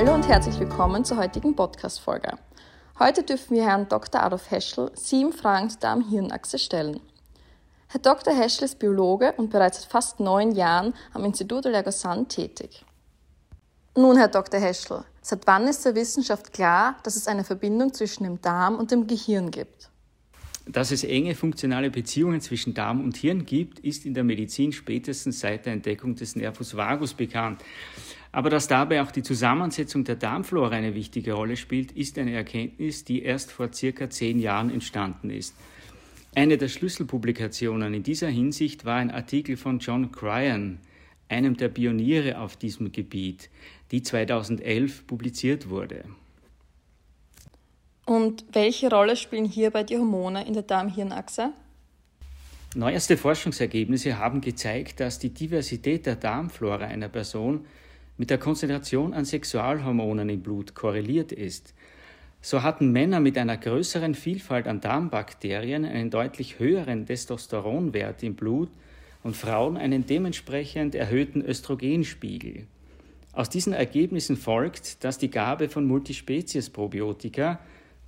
Hallo und herzlich willkommen zur heutigen Podcast-Folge. Heute dürfen wir Herrn Dr. Adolf Heschel sieben Fragen zur Darm-Hirn-Achse stellen. Herr Dr. Heschel ist Biologe und bereits seit fast neun Jahren am Institut Allergosan tätig. Nun, Herr Dr. Heschel, seit wann ist der Wissenschaft klar, dass es eine Verbindung zwischen dem Darm und dem Gehirn gibt? Dass es enge funktionale Beziehungen zwischen Darm und Hirn gibt, ist in der Medizin spätestens seit der Entdeckung des Nervus vagus bekannt. Aber dass dabei auch die Zusammensetzung der Darmflora eine wichtige Rolle spielt, ist eine Erkenntnis, die erst vor circa zehn Jahren entstanden ist. Eine der Schlüsselpublikationen in dieser Hinsicht war ein Artikel von John Cryan, einem der Pioniere auf diesem Gebiet, die 2011 publiziert wurde. Und welche Rolle spielen hierbei die Hormone in der Darm-Hirn-Achse? Neueste Forschungsergebnisse haben gezeigt, dass die Diversität der Darmflora einer Person mit der Konzentration an Sexualhormonen im Blut korreliert ist. So hatten Männer mit einer größeren Vielfalt an Darmbakterien einen deutlich höheren Testosteronwert im Blut und Frauen einen dementsprechend erhöhten Östrogenspiegel. Aus diesen Ergebnissen folgt, dass die Gabe von Multispezies-Probiotika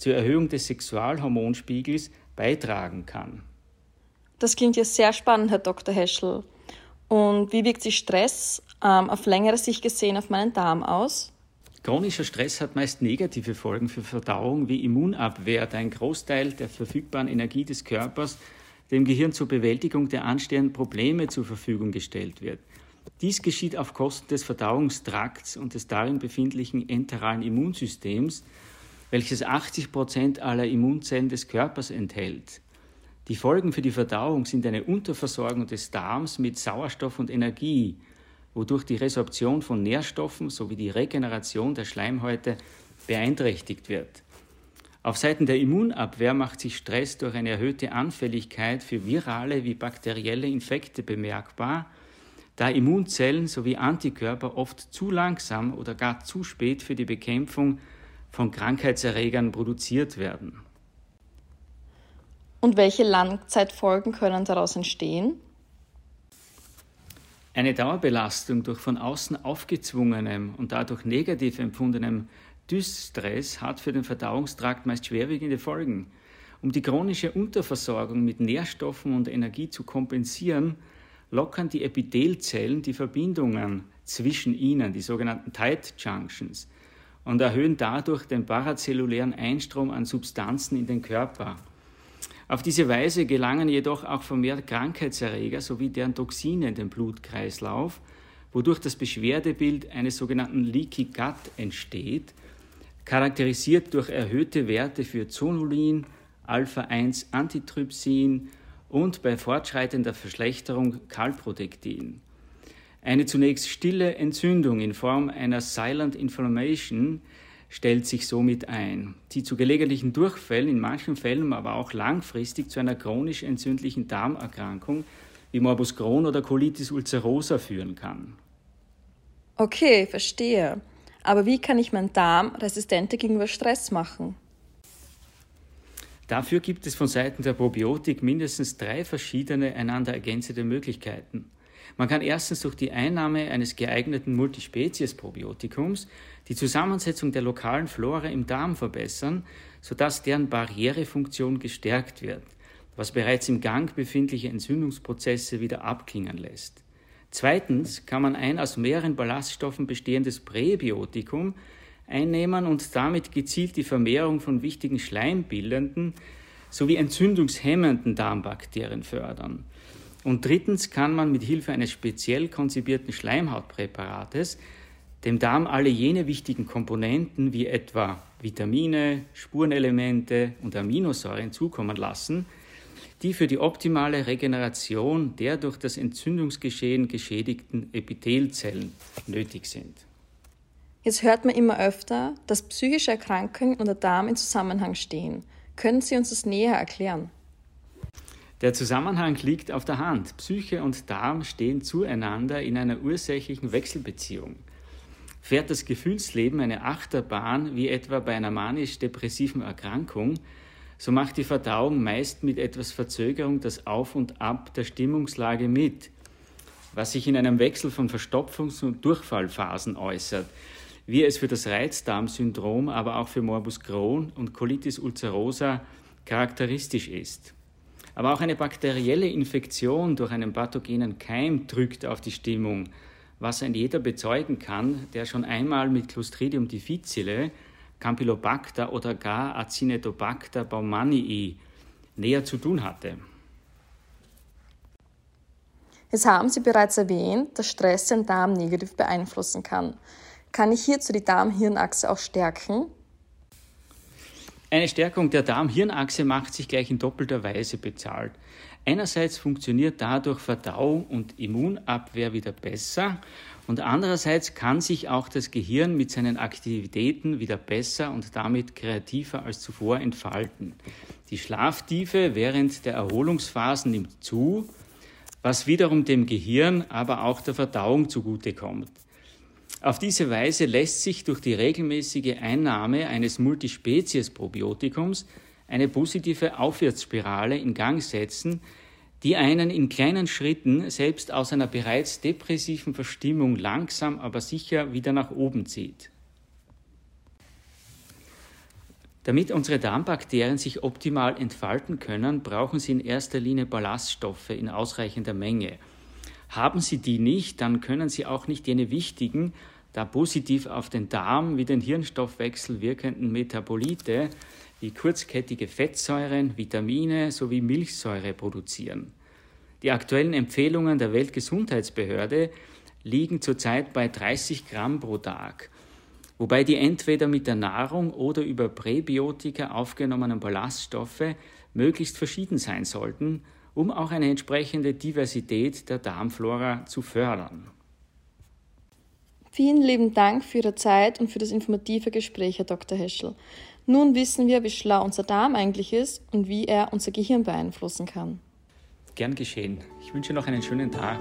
zur Erhöhung des Sexualhormonspiegels beitragen kann. Das klingt ja sehr spannend, Herr Dr. Heschel. Und wie wirkt sich Stress ähm, auf längere Sicht gesehen auf meinen Darm aus? Chronischer Stress hat meist negative Folgen für Verdauung wie Immunabwehr, da ein Großteil der verfügbaren Energie des Körpers dem Gehirn zur Bewältigung der anstehenden Probleme zur Verfügung gestellt wird. Dies geschieht auf Kosten des Verdauungstrakts und des darin befindlichen enteralen Immunsystems, welches 80 Prozent aller Immunzellen des Körpers enthält. Die Folgen für die Verdauung sind eine Unterversorgung des Darms mit Sauerstoff und Energie, wodurch die Resorption von Nährstoffen sowie die Regeneration der Schleimhäute beeinträchtigt wird. Auf Seiten der Immunabwehr macht sich Stress durch eine erhöhte Anfälligkeit für virale wie bakterielle Infekte bemerkbar, da Immunzellen sowie Antikörper oft zu langsam oder gar zu spät für die Bekämpfung von Krankheitserregern produziert werden. Und welche Langzeitfolgen können daraus entstehen? Eine Dauerbelastung durch von außen aufgezwungenem und dadurch negativ empfundenem Dysstress hat für den Verdauungstrakt meist schwerwiegende Folgen. Um die chronische Unterversorgung mit Nährstoffen und Energie zu kompensieren, lockern die Epithelzellen die Verbindungen zwischen ihnen, die sogenannten Tight Junctions, und erhöhen dadurch den parazellulären Einstrom an Substanzen in den Körper. Auf diese Weise gelangen jedoch auch vermehrt Krankheitserreger sowie deren Toxine in den Blutkreislauf, wodurch das Beschwerdebild eines sogenannten Leaky Gut entsteht, charakterisiert durch erhöhte Werte für Zonulin, Alpha-1-Antitrypsin und bei fortschreitender Verschlechterung Calprotectin. Eine zunächst stille Entzündung in Form einer Silent Inflammation stellt sich somit ein, die zu gelegentlichen Durchfällen, in manchen Fällen aber auch langfristig zu einer chronisch entzündlichen Darmerkrankung wie Morbus Crohn oder Colitis ulcerosa führen kann. Okay, verstehe. Aber wie kann ich meinen Darm resistenter gegenüber Stress machen? Dafür gibt es von Seiten der Probiotik mindestens drei verschiedene einander ergänzende Möglichkeiten. Man kann erstens durch die Einnahme eines geeigneten Multispezies-Probiotikums die Zusammensetzung der lokalen Flora im Darm verbessern, sodass deren Barrierefunktion gestärkt wird, was bereits im Gang befindliche Entzündungsprozesse wieder abklingen lässt. Zweitens kann man ein aus mehreren Ballaststoffen bestehendes Präbiotikum einnehmen und damit gezielt die Vermehrung von wichtigen schleimbildenden sowie entzündungshemmenden Darmbakterien fördern. Und drittens kann man mit Hilfe eines speziell konzipierten Schleimhautpräparates dem Darm alle jene wichtigen Komponenten wie etwa Vitamine, Spurenelemente und Aminosäuren zukommen lassen, die für die optimale Regeneration der durch das Entzündungsgeschehen geschädigten Epithelzellen nötig sind. Jetzt hört man immer öfter, dass psychische Erkrankungen und der Darm in Zusammenhang stehen. Können Sie uns das näher erklären? Der Zusammenhang liegt auf der Hand. Psyche und Darm stehen zueinander in einer ursächlichen Wechselbeziehung. Fährt das Gefühlsleben eine Achterbahn wie etwa bei einer manisch-depressiven Erkrankung, so macht die Verdauung meist mit etwas Verzögerung das Auf und Ab der Stimmungslage mit, was sich in einem Wechsel von Verstopfungs- und Durchfallphasen äußert. wie es für das Reizdarmsyndrom, aber auch für Morbus Crohn und Colitis ulcerosa charakteristisch ist. Aber auch eine bakterielle Infektion durch einen pathogenen Keim drückt auf die Stimmung, was ein jeder bezeugen kann, der schon einmal mit Clostridium difficile, Campylobacter oder gar Acinetobacter baumannii näher zu tun hatte. Es haben Sie bereits erwähnt, dass Stress den Darm negativ beeinflussen kann. Kann ich hierzu die Darm-Hirn-Achse auch stärken? Eine Stärkung der Darm-Hirn-Achse macht sich gleich in doppelter Weise bezahlt. Einerseits funktioniert dadurch Verdauung und Immunabwehr wieder besser und andererseits kann sich auch das Gehirn mit seinen Aktivitäten wieder besser und damit kreativer als zuvor entfalten. Die Schlaftiefe während der Erholungsphasen nimmt zu, was wiederum dem Gehirn, aber auch der Verdauung zugutekommt. Auf diese Weise lässt sich durch die regelmäßige Einnahme eines Multispezies-Probiotikums eine positive Aufwärtsspirale in Gang setzen, die einen in kleinen Schritten selbst aus einer bereits depressiven Verstimmung langsam aber sicher wieder nach oben zieht. Damit unsere Darmbakterien sich optimal entfalten können, brauchen sie in erster Linie Ballaststoffe in ausreichender Menge. Haben sie die nicht, dann können sie auch nicht jene wichtigen, da positiv auf den Darm wie den Hirnstoffwechsel wirkenden Metabolite wie kurzkettige Fettsäuren, Vitamine sowie Milchsäure produzieren. Die aktuellen Empfehlungen der Weltgesundheitsbehörde liegen zurzeit bei 30 Gramm pro Tag, wobei die entweder mit der Nahrung oder über Präbiotika aufgenommenen Ballaststoffe möglichst verschieden sein sollten, um auch eine entsprechende Diversität der Darmflora zu fördern. Vielen lieben Dank für Ihre Zeit und für das informative Gespräch, Herr Dr. Heschel. Nun wissen wir, wie schlau unser Darm eigentlich ist und wie er unser Gehirn beeinflussen kann. Gern geschehen. Ich wünsche noch einen schönen Tag.